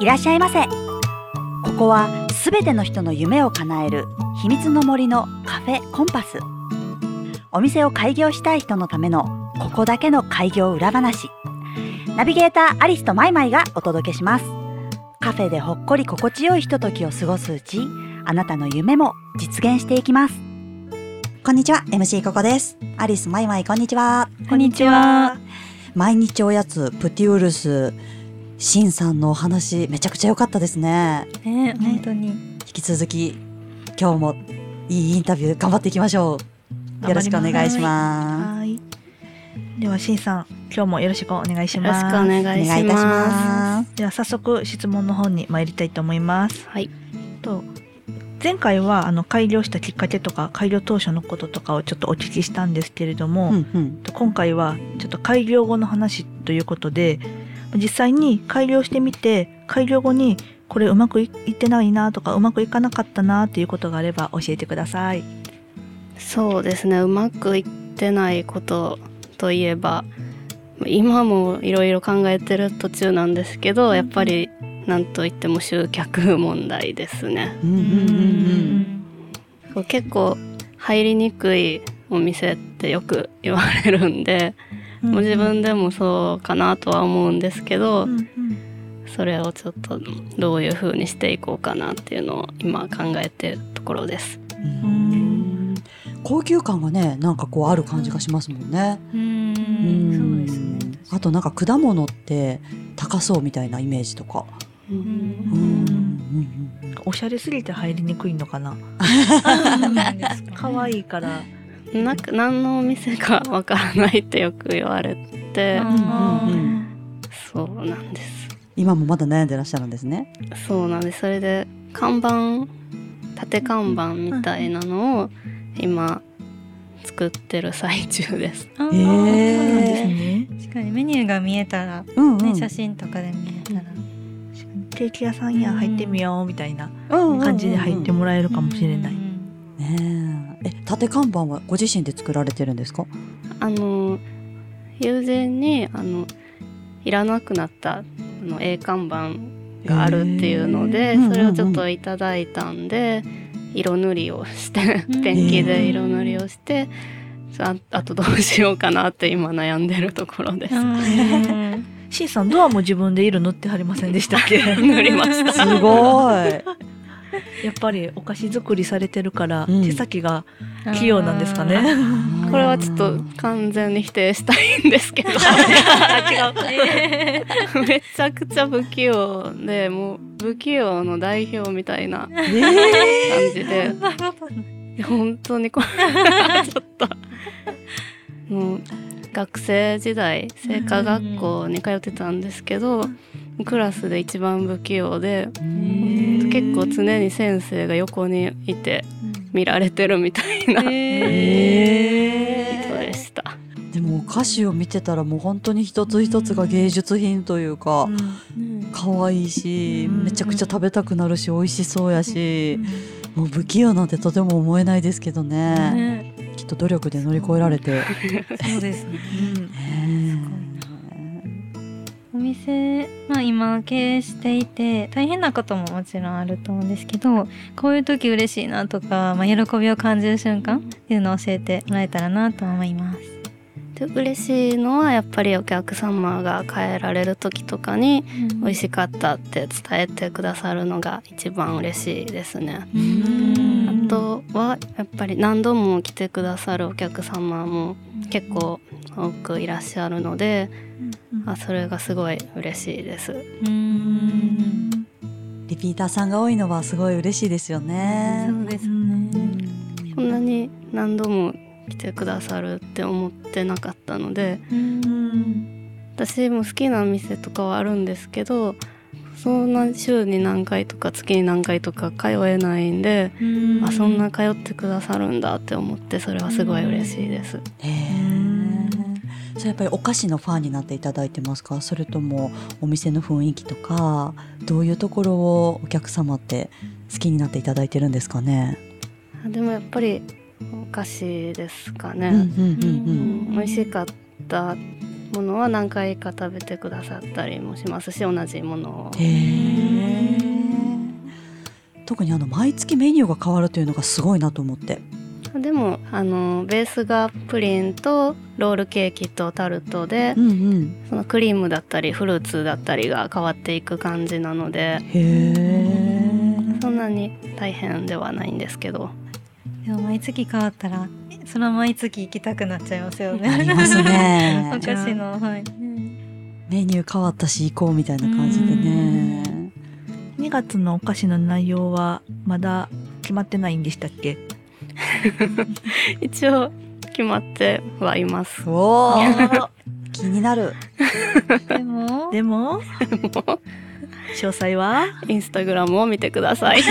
いらっしゃいませ。ここはすべての人の夢を叶える秘密の森のカフェコンパス。お店を開業したい人のためのここだけの開業裏話。ナビゲーターアリスとマイマイがお届けします。カフェでほっこり心地よいひとときを過ごすうちあなたの夢も実現していきます。こんにちは MC ここですアリスマイマイこんにちはこんにちは。毎日おやつプティウルスシンさんのお話めちゃくちゃ良かったですねね、本当に。引き続き今日もいいインタビュー頑張っていきましょうよろしくお願いしますはい。では、しんさん、今日もよろしくお願いしよろしくおます。願いしお願いいたしまますでは、早速質問の方に参りたいと思いますす。。はい。と前回はあの開業したきっかけとか開業当初のこととかをちょっとお聞きしたんですけれども、うんうんと今回はちょっと開業後の話ということで実際に開業してみて開業後にこれうまくいいってないなとかうまくいかなかったなっていうことがあれば教えてください。そうですね。うまくいってないことといえば、今もいろいろ考えてる途中なんですけど、やっぱりなんといっても集客問題ですね。うんうんうん。こう結構入りにくいお店ってよく言われるんで、もう自分でもそうかなとは思うんですけど、うんうん。それをちょっとどういう風にしていこうかなっていうのを今考えてるところです。高級感がねなんかこうある感じがしますもんね。うん。うん。そうですね。あとなんか果物って高そうみたいなイメージとかおしゃれすぎて入りにくいのかな？可愛いから。なんか何のお店かわからないってよく言われて、うんうんうんそうなんです。今もまだ悩んでらっしゃるんですねそうなんです。それで看板縦看板みたいなのを今作ってる最中です。そうへなんですえね。確かにメニューが見えたら、うんうんね、写真とかで見えたら、ケーキ屋さんや入ってみようみたいな感じで入ってもらえるかもしれない。うんねえ。え縦看板はご自身で作られてるんですか？あの友人にあのいらなくなったあの絵看板があるっていうのへでー。それをちょっといただいたんで色塗りをしてうんペンキで色塗りをしてああとどうしようかなって今悩んでるところです。うんシンさんドアも自分で色塗ってはりませんでしたっけ？塗りました。すごい。やっぱりお菓子作りされてるから、うん。手先が器用なんですかね。これはちょっと完全に否定したいんですけど。めちゃくちゃ不器用でもう不器用の代表みたいな感え。じで。いや本当にこれちょっともう学生時代製菓学校に通ってたんですけどクラスで一番不器用でー結構常に先生が横にいて見られてるみたいな人えでした。でもお菓子を見てたらもう本当に一つ一つが芸術品というか可愛いしうん。めちゃくちゃ食べたくなるし美味しそうやしもう不器用なんてとても思えないですけどねと努力で乗り越えられて。そうです。ねねお店、まあ、今経営していて大変なことももちろんあると思うんですけどこういう時嬉しいなとか、まあ、喜びを感じる瞬間っていうのを教えてもらえたらなと思います。で嬉しいのはやっぱりお客様が帰られる時とかに美味しかったって伝えてくださるのが一番嬉しいですね。うん。あとはやっぱり何度も来てくださるお客様も結構多くいらっしゃるので、あそれがすごい嬉しいです。うん。リピーターさんが多いのはすごい嬉しいですよね。そうですね。こん。なに何度も来てくださるって思ってなかったので私も好きな店とかはあるんですけどそんな週に何回とか月に何回とか通えないんで、あそんな通ってくださるんだって思ってそれはすごい嬉しいです。やっぱりお菓子のファンになっていただいてますか？それともお店の雰囲気とかどういうところをお客様って好きになっていただいてるんですかね？でもやっぱりお菓子ですかね、うんうん。うん。美味しかったものは何回か食べてくださったりもしますし同じものを。特にあの毎月メニューが変わるというのがすごいなと思って。でもあのベースがプリンとロールケーキとタルトでうんうん。そのクリームだったりフルーツだったりが変わっていく感じなのでへえ。そんなに大変ではないんですけどでも毎月変わったらそれは毎月行きたくなっちゃいますよね。ありますね お菓子のはい。メニュー変わったし行こうみたいな感じでね。2月のお菓子の内容はまだ決まってないんでしたっけ？一応決まってはいます。おお。気になる。でも？でも詳細は？インスタグラムを見てください。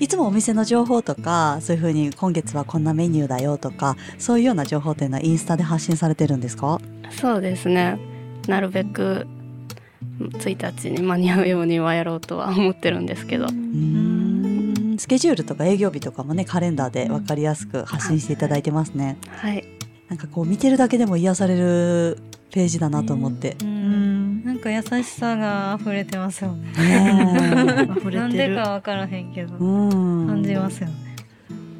いつもお店の情報とか、そういうふうに今月はこんなメニューだよとか、そういうような情報っていうのはインスタで発信されてるんですか？そうですね。なるべく1日に間に合うようにはやろうとは思ってるんですけど。うーん。スケジュールとか営業日とかもね、カレンダーで分かりやすく発信していただいてますね。はい。なんかこう見てるだけでも癒されるページだなと思って。ううんんなんか優しさが溢れてますよね。なん れてるでかわからへんけど。感じますよね。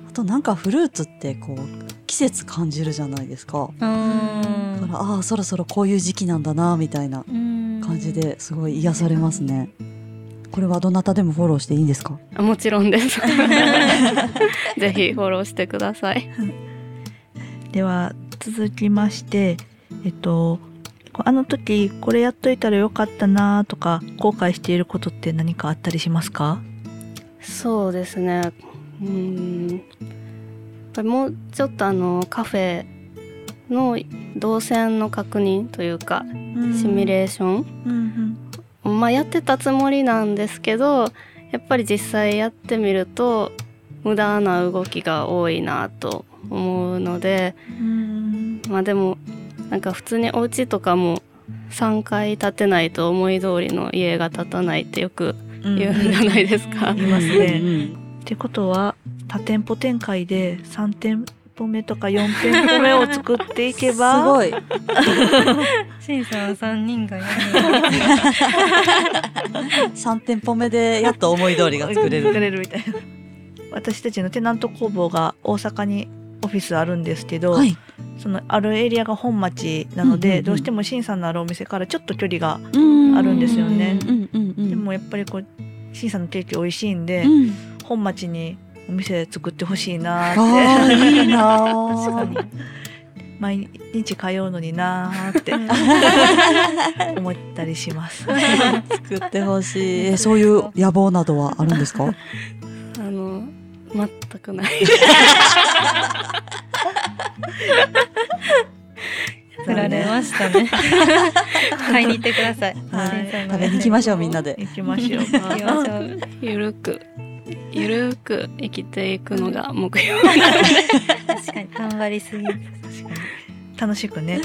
あとなんかフルーツってこう季節感じるじゃないですか。うだんからああそろそろこういう時期なんだなみたいな感感じですごい癒されますね。これはどなたでもフォローしていいんですか？あもちろんです。ぜひフォローしてください。では続きましてえっとあの時これやっといたらよかったなとか後悔していることって何かあったりしますか？そうですね。うーん。やっぱりもうちょっとあのカフェの動線の確認というか、シミュレーション。うんまあやってたつもりなんですけどやっぱり実際やってみると無駄な動きが多いなと思うのでうん。まあでもなんか普通にお家とかも3階建てないと思い通りの家が建たないってよくうん言うんじゃないですか。言いますねってことは多店舗展開で3店舗目とか4店舗目を作っていけばすごい。シンさん三人がや三店舗目でやっと思い通りが作れ作る。れるみたいな 私たちのテナント工房が大阪にオフィスあるんですけど、はい。そのあるエリアが本町なので、うんうんうんどうしても新さんのあるお店からちょっと距離が、ああるんですよねうんうんうん。でもやっぱりこう新さんのケーキ美味しいんで、うん、本町にお店作ってほしいなっていいな確かー。に毎日通うのになーって 思ったりします。作ってほしい。えそういう野望などはあるんですか？全くない。振られましたね。買いに行ってください。食べに行きましょうみんなで。行きましょう行きましょう。ゆるくゆるく生きていくのが目標。確かに頑張りすぎる。楽しくね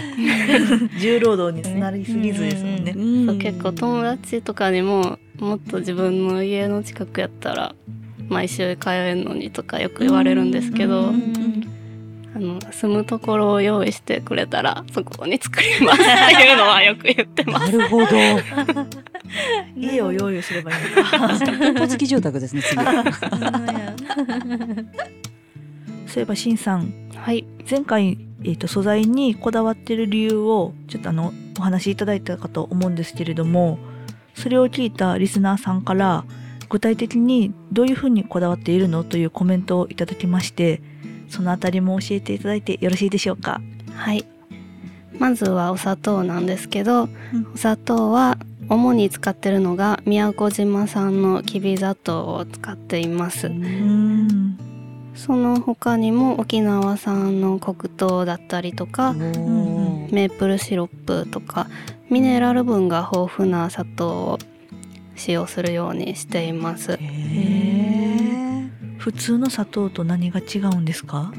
重労働になりすぎずですもんね。うんそう結構友達とかにももっと自分の家の近くやったら毎週通えるのにとかよく言われるんですけど、うんうんあの住むところを用意してくれたらそこに作りますっていうのはよく言ってます。なるほど。家を用意すればいい。店舗付き住宅ですね次。そういえばしんさんはい、前回、えー、と素材にこだわってる理由をちょっとあのお話しいただいたかと思うんですけれどもそれを聞いたリスナーさんから具体的にどういうふうにこだわっているのというコメントをいただきましてそのあたりも教えていただいてよろしいでしょうか？はい。まずはお砂糖なんですけど、んお砂糖は主に使ってるのが宮古島産のきび砂糖を使っています。うんその他にも沖縄産の黒糖だったりとか、メープルシロップとかミネラル分が豊富な砂糖を使用するようにしています。普通の砂糖と何が違うんですか、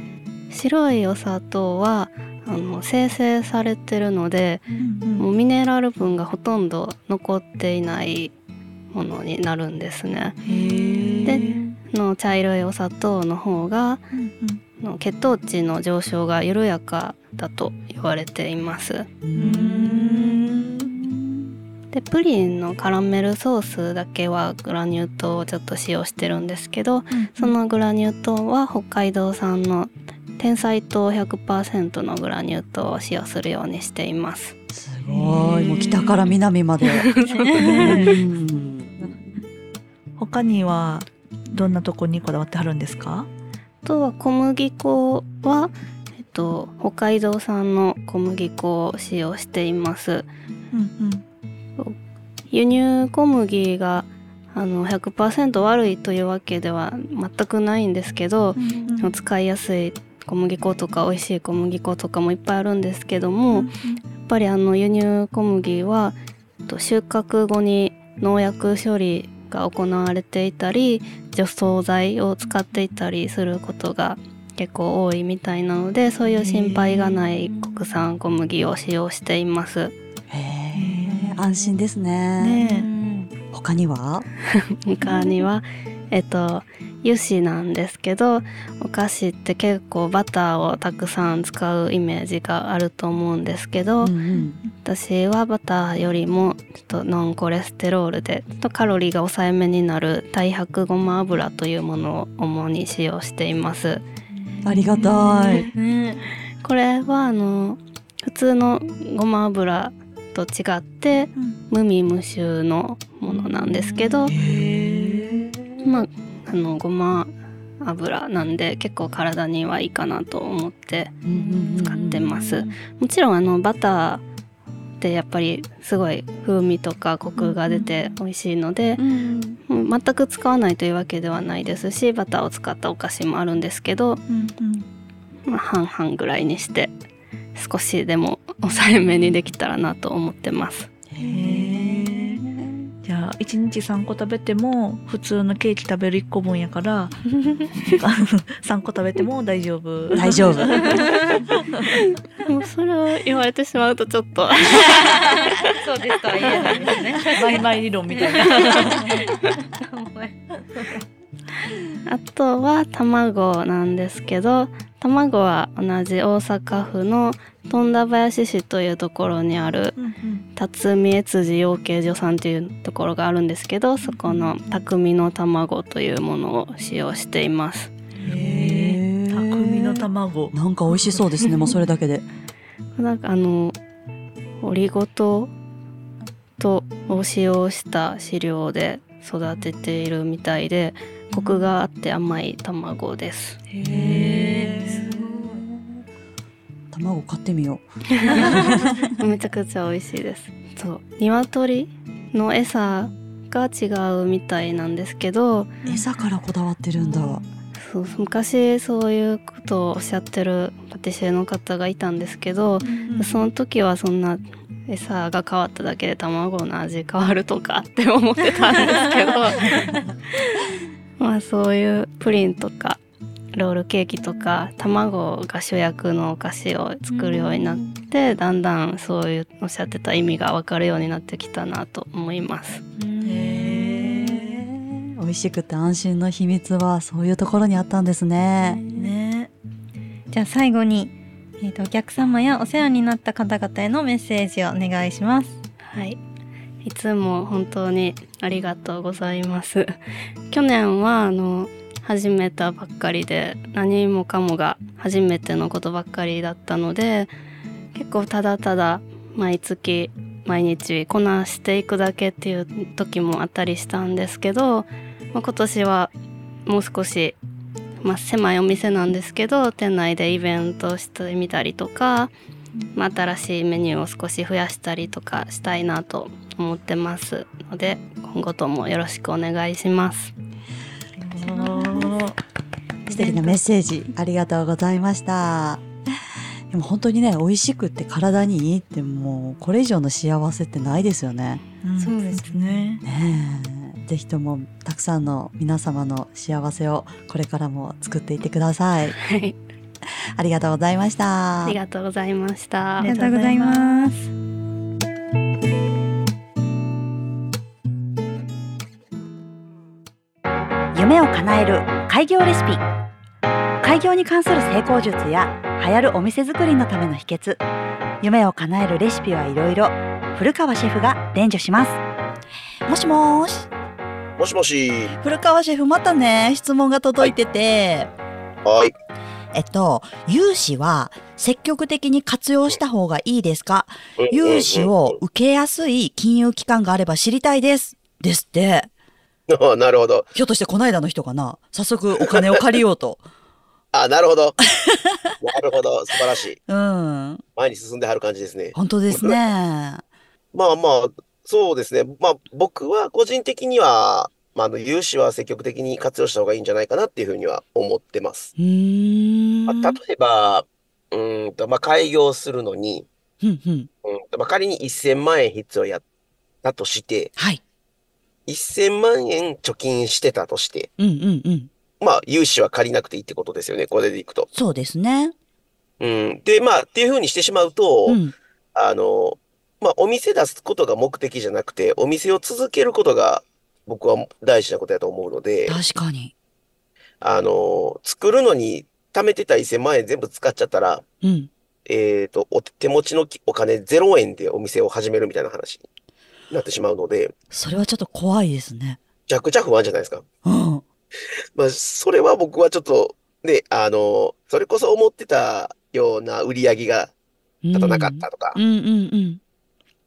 白いお砂糖はあの生成されてるのでうんもうミネラル分がほとんど残っていないものになるんですね。での茶色いお砂糖の方がうんの血糖値の上昇が緩やかだと言われていますでプリンのカラメルソースだけはグラニュー糖をちょっと使用してるんですけどそのグラニュー糖は北海道産の天才糖100%のグラニュー糖を使用するようにしています。すごい。もう北から南まで。うん。他にはどんなとこにこだわってはるんですか？あとは小麦粉は、えっと、北海道産の小麦粉を使用しています。うん輸入小麦があの100%悪いというわけでは全くないんですけど、うん使いやすい小麦粉とか美味しい小麦粉とかもいっぱいあるんですけども、やっぱりあの輸入小麦はえっと収穫後に農薬処理が行われていたり除草剤を使っていたりすることが結構多いみたいなのでそういう心配がない国産小麦を使用しています。安心ですね。ね。他には？他にはえっと油脂なんですけどお菓子って結構バターをたくさん使うイメージがあると思うんですけど、うんうん。私はバターよりもちょっとノンコレステロールでちょっとカロリーが抑えめになる太白ごま油というものを主に使用しています。ありがたい。ね。これはあの普通のごま油と違って無味無臭のものなんですけどまああのごま油なんで結構体にはいいかなと思って使ってます。もちろんあのバターってやっぱりすごい風味とかコクが出て美味しいので、うん全く使わないというわけではないですしバターを使ったお菓子もあるんですけど、まあ、半々ぐらいにして少しでも抑えめにできたらなと思ってます。じゃあ1日3個食べても普通のケーキ食べる1個分やから 3個食べても大丈夫。大丈夫。もうそれを言われてしまうとちょっと。そうですとは言えないですね。マイマイ理論みたいな。あとは卵なんですけど卵は同じ大阪府の富田林市というところにある辰巳越寺養鶏所さんというところがあるんですけどそこの匠の卵というものを使用しています。へえ匠の卵。なんか美味しそうですね もうそれだけで。なんかあのオリゴ糖とを使用した飼料で育てているみたいでコクがあって甘い卵です。へえ卵買ってみよ めちゃくちゃ美味しいです。そう。鶏の餌が違うみたいなんですけどう餌からこだわってるんだ。そう昔そういうことをおっしゃってるパティシエの方がいたんですけど、その時はそんな餌が変わっただけで卵の味変わるとかって思ってたんですけど まあそういうプリンとかロールケーキとか卵が主役のお菓子を作るようになって、だんだんそういうおっしゃってた意味が分かるようになってきたなと思います。美味しくて安心の秘密はそういうところにあったんですねねじゃあ最後に、えー、とお客様やお世話になった方々へのメッセージをお願いします。はい。いつも本当にありがとうございます。去年はあの始めたばっかりで何もかもが初めてのことばっかりだったので結構ただただ毎月毎日こなしていくだけっていう時もあったりしたんですけど、まあ、今年はもう少し、まあ、狭いお店なんですけど店内でイベントしてみたりとかまあ、新しいメニューを少し増やしたりとかしたいなと思ってますので今後ともよろしくお願いします。素敵なメッセージありがとうございました。でも本当にね美味しくって体にいいってもうこれ以上の幸せってないですよね。そうですね。ねえ。ぜひともたくさんの皆様の幸せをこれからも作っていってください。はい、ありがとうございました。ありがとうございました。ありがとうございます。夢を叶える開業レシピ。開業に関する成功術や流行るお店作りのための秘訣。夢を叶えるレシピはいろいろ古川シェフが伝授します。もしもーし。もしもし。古川シェフまたね質問が届いてて、はい。えっと融資は積極的に活用した方がいいですか？融資を受けやすい金融機関があれば知りたいです。ですって。あ なるほど。ひょっとしてこの間の人かな？早速お金を借りようと あ、なるほど。なるほど。素晴らしい。うん前に進んではる感じですね。本当ですね まあまあ、そうですね。まあ僕は個人的には、まあ、あの、融資は積極的に活用した方がいいんじゃないかなっていうふうには思ってます。うまあ、例えば、うーんと、まあ、開業するのに、うんうんまあ、仮に1000万円必要やったとして、はい1000万円貯金してたとして、うんうんうんまあ、融資は借りなくていいってことですよね。これでいくと。そうですねうん。で、まあ、っていうふうにしてしまうと、うんあの、まあ、お店出すことが目的じゃなくて、お店を続けることが僕は大事なことだと思うので、確かにあの、作るのに貯めてた1000万円全部使っちゃったら、うんえっと、お手持ちのお金0円でお店を始めるみたいな話になってしまうので、それはちょっと怖いですね。めちゃくちゃ不安じゃないですか。うん。まあ、それは僕はちょっと、ね、あの、それこそ思ってたような売り上げが立たなかったとか。う、ん。うんうん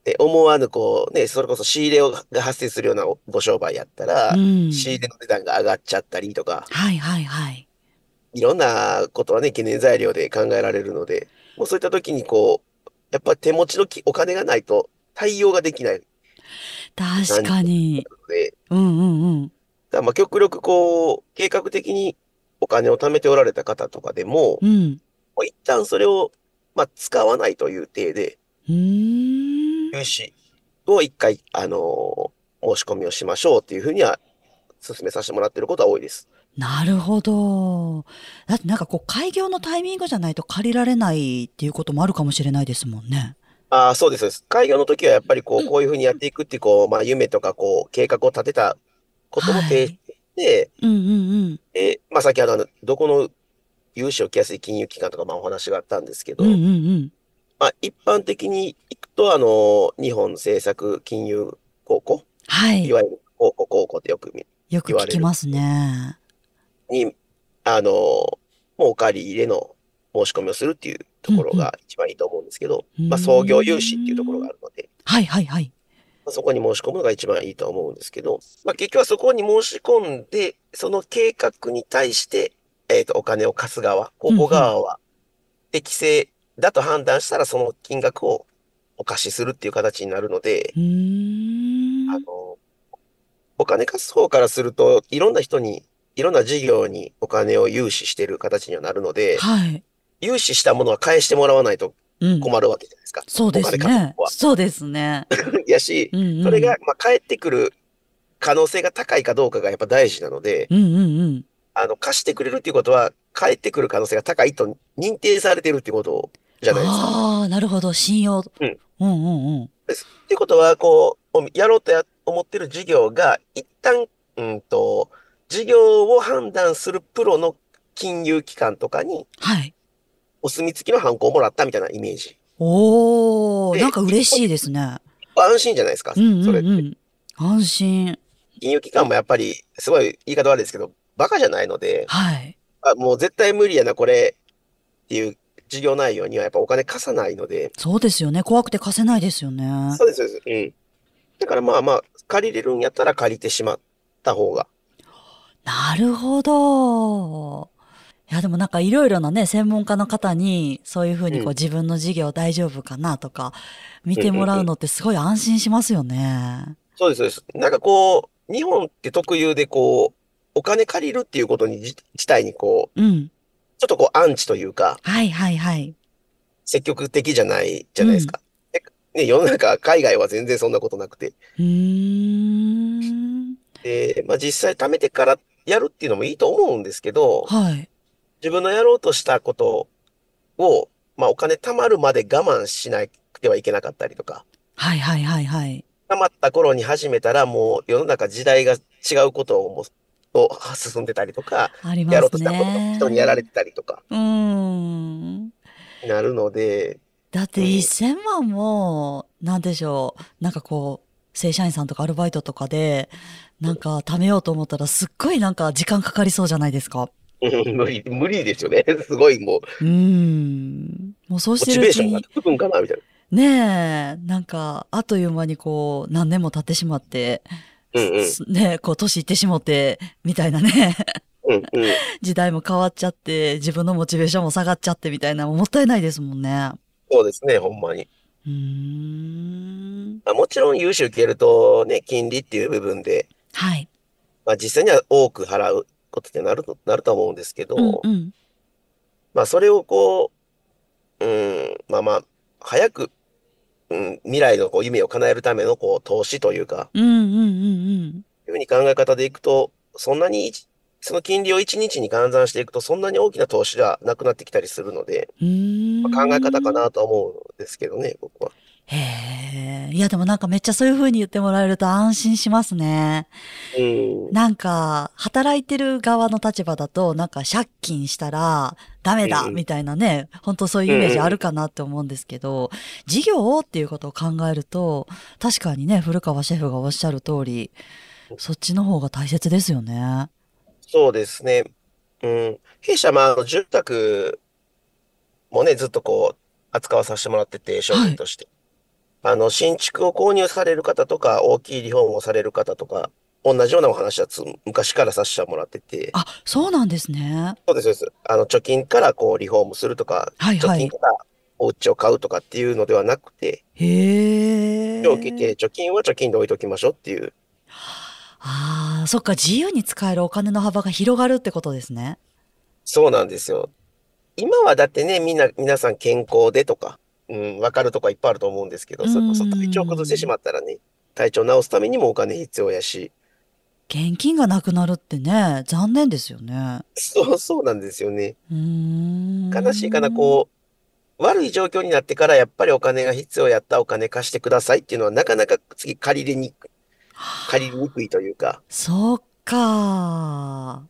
で思わぬこう、ね、それこそ仕入れをが発生するようなご商売やったら、うん。仕入れの値段が上がっちゃったりとか、はいはいはい。いろんなことはね、懸念材料で考えられるので、もうそういった時にこう、やっぱり手持ちのきお金がないと対応ができない確かにうんうんうんだからまあ極力こう、計画的にお金を貯めておられた方とかでも、うんもう一旦それを、まあ、使わないという体で、融資を一回、あの申し込みをしましょうっていうふうには、進めさせてもらってることは多いです。なるほど。だってなんかこう開業のタイミングじゃないと借りられないっていうこともあるかもしれないですもんね。ああ、そうです。開業の時はやっぱりこう、こういうふうにやっていくっていう、こう、まあ、夢とかこう、計画を立てたことも提示して、うんうんうん。で、まあ、先ほどあの、どこの融資を受けやすい金融機関とか、まあ、お話があったんですけど、うんうんうん。まあ、一般的に行くと、あの、日本政策金融高校、はいい。わゆる高校高校ってよく見よく聞きますね。に、あの、もうお借り入れの申し込みをするっていうところが一番いいと思うんですけど、うんまあ、創業融資っていうところがあるので、はいはいはい。まあ、そこに申し込むのが一番いいと思うんですけど、まあ、結局はそこに申し込んで、その計画に対して、えっと、お金を貸す側、高校側は適正だと判断したら、その金額をお貸しするっていう形になるので、うーん。あの、お金貸す方からすると、いろんな人に、いろんな事業にお金を融資してる形にはなるので、はい。融資したものは返してもらわないとうん。困るわけじゃないですか。そうですねそうですね。やし、うんうん。それが、まあ、返ってくる可能性が高いかどうかがやっぱ大事なので、うんうんうん。あの、貸してくれるっていうことは、返ってくる可能性が高いと認定されてるってことじゃないですか。ああ、なるほど。信用。うん。うんうんうん。っていうことは、こう、やろうとや思ってる事業が、一旦、うんと、事業を判断するプロの金融機関とかに、はい。お墨付きのハンコをもらったみたいなイメージ。おー、でなんか嬉しいですね。安心じゃないですか。うんうんそれって。うん。安心。金融機関もやっぱり、すごい言い方悪いですけど、バカじゃないので、はい。あもう絶対無理やな、これっていう事業内容にはやっぱお金貸さないので、そうですよね。怖くて貸せないですよね。そうです、そうです。うん。だからまあまあ、借りれるんやったら借りてしまった方が。なるほど。いや、でもなんかいろいろなね、専門家の方に、そういうふうにこううん自分の事業大丈夫かなとか、見てもらうのってすごい安心しますよね。そうです、そうです。なんかこう、日本って特有でこう、お金借りるっていうことにじ自体にこう、うん。ちょっとこう、アンチというか、はいはいはい。積極的じゃないじゃないですか。でね、世の中、海外は全然そんなことなくて。うーん。で、まあ実際貯めてからやるっていうのもいいと思うんですけど、はい。自分のやろうとしたことを、まあお金貯まるまで我慢しなくてはいけなかったりとか、はいはいはいはい。貯まった頃に始めたらもう世の中時代が違うことをもうと 進んでたりとか、ありやろうとしたことね。人にやられてたりとか、うん。なるので、だってうん1000万も、なんでしょう、なんかこう、正社員さんとかアルバイトとかで、なんか貯めようと思ったらすっごいなんか時間かかりそうじゃないですか。う ん無理、無理ですよね。すごいもう、うん。もうそうモしてるうちにチベーションが、つくんかな、みたいねえ、なんか、あっという間にこう、何年も経ってしまって、な。うんうん。すねえ、こう、年いってしもって、みたいなね、うんうん。時代も変わっちゃって、自分のモチベーションも下がっちゃってみたいな、もったいないですもんね。そうですね、ほんまに。うーん。まあ、もちろん融資受けるとね、金利っていう部分で、はい。まあ実際には多く払うことってなると、なると思うんですけど、うんうん。まあそれをこう、うん、まあまあ、早く、うん、未来のこう夢を叶えるためのこう投資というか、うんうんうんいうふうに考え方でいくと、そんなに一その金利を1日に換算していくと、そんなに大きな投資がなくなってきたりするので、まあ考え方かなとは思うんですけどね、僕は。へえ。いや、でもなんかめっちゃそういう風に言ってもらえると安心しますね。うん。なんか、働いてる側の立場だと、なんか借金したらダメだうんみたいなね、本当そういうイメージあるかなって思うんですけど、事業っていうことを考えると、確かにね、古川シェフがおっしゃる通り、そっちの方が大切ですよね。そうですね。うん。弊社、まあ住宅もね、ずっとこう、扱わさせてもらってて、商品として。あの、新築を購入される方とか、大きいリフォームをされる方とか、同じようなお話はつ昔からさせてもらってて、あ、そうなんですね。そうです、そうです。あの、貯金からこう、リフォームするとか、はいはい貯金からお家を買うとかっていうのではなくて、へえ。今日来て、貯金は貯金で置いときましょうっていう。ああ、そっか、自由に使えるお金の幅が広がるってことですね。そうなんですよ。今はだってね、みんな、皆さん健康でとか、うん、わかるとこいっぱいあると思うんですけど、それこそ体調崩してしまったらね、体調治すためにもお金必要やし、現金がなくなるってね、残念ですよね。そう、そうなんですよね。うーん。悲しいかな、こう、悪い状況になってからやっぱりお金が必要やったお金貸してくださいっていうのはなかなか次借りれにくい、借りにくいというか、そうか。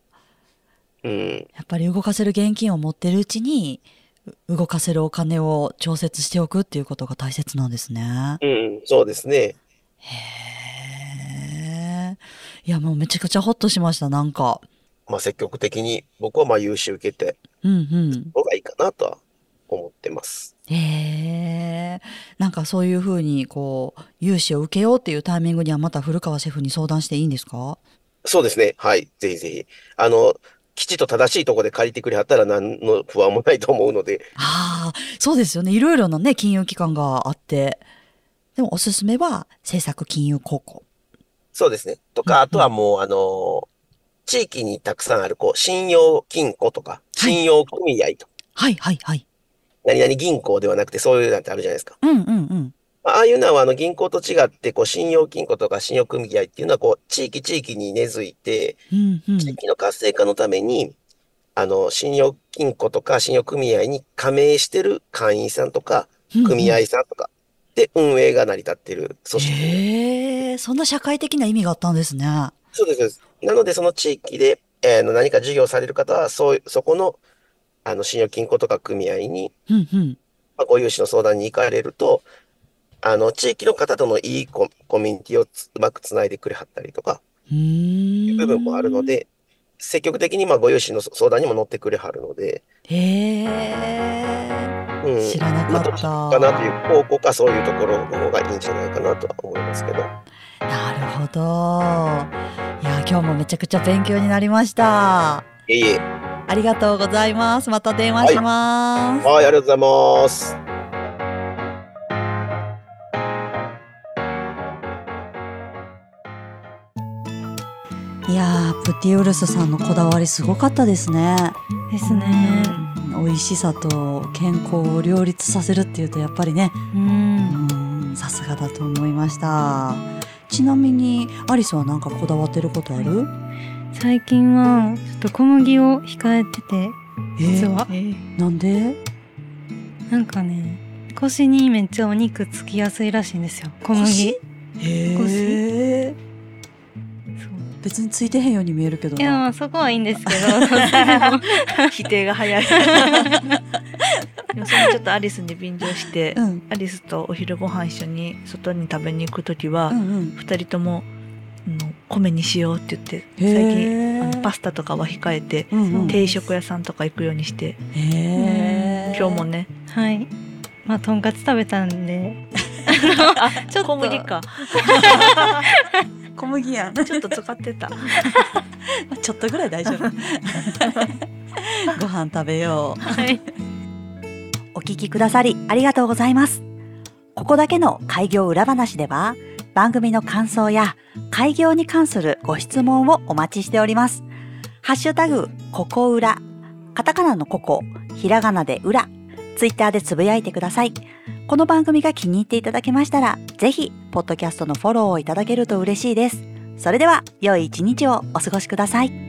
うん、やっぱり動かせる現金を持ってるうちに、う動かせるお金を調節しておくっていうことが大切なんですね。うん、そうですね。へえ。いや、もうめちゃくちゃホッとしました、なんか。まあ積極的に僕はまあ融資受けて、うんうん。方がいいかなとは思ってます。へえ。なんかそういうふうに、こう、融資を受けようっていうタイミングにはまた古川シェフに相談していいんですか？そうですね。はい。ぜひぜひ。あの、きちっと正しいところで借りてくれはったら何の不安もないと思うので、ああ、そうですよね。いろいろなね、金融機関があって。でもおすすめは、政策金融高校。そうですね。とうんうんか、あとはもう、あの、地域にたくさんある、こう、信用金庫とか、はい信用組合とか、はいはいはい。何々銀行ではなくて、そういうなんてあるじゃないですか。うんうんうん。まあああいうのは、あの、銀行と違って、こう、信用金庫とか信用組合っていうのは、こう、地域地域に根付いて、うんうん。地域の活性化のために、あの、信用金庫とか信用組合に加盟してる会員さんとか、組合さんとか、で、運営が成り立っている組織。へえ、そんな社会的な意味があったんですね。そうです、そうです。なので、その地域で、えーの何か事業される方は、そう、そこの、あの、信用金庫とか組合に、うんうん。まあ、ご融資の相談に行かれると、あの、地域の方とのいいココミュニティをつうまくつないでくれはったりとか、うーん。部分もあるの。で、積極的に、まあ、ご融資の相談にも乗ってくれはるので、へえ。うん。知らなかまあ、ったかなという、高校かそういうところの方がいいんじゃないかなとは思いますけど。なるほど。いや、今日もめちゃくちゃ勉強になりました。いえいえ。ありがとうございます。また電話します。はい、ありがとうございます。やー、プティウルスさんのこだわりすごかったですね。ですね。美味しさと健康を両立させるっていうとやっぱりね、さすがだと思いました。ちなみにアリスは何かこだわってることある？最近はちょっと小麦を控えてて、実はえーなんで？なんかね、腰にめっちゃお肉つきやすいらしいんですよ。小麦。へえ。そう別についてへんように見えるけどいやまなあそこはいいんですけど。否定が早いでもそれちょっとアリスに便乗して、うん。アリスとお昼ご飯一緒に外に食べに行く時は、うんうん。二人とも、うん米にしようって言ってへ最ー近あのパスタとかは控えて、うんうん。定食屋さんとか行くようにして、今日もね。はい。まあとんかつ食べたんで。あ ちょっと。小麦か。小 麦やん。ちょっと使ってた。ちょっとぐらい大丈夫。ご飯食べよう。はい。お聞きくださりありがとうございます。ここだけの開業裏話では番組の感想や開業に関するご質問をお待ちしております。ハッシュタグ、ここ裏、カタカナのここ、ひらがなで裏、ツイッターでつぶやいてください。この番組が気に入っていただけましたら、ぜひ、ポッドキャストのフォローをいただけると嬉しいです。それでは、良い一日をお過ごしください。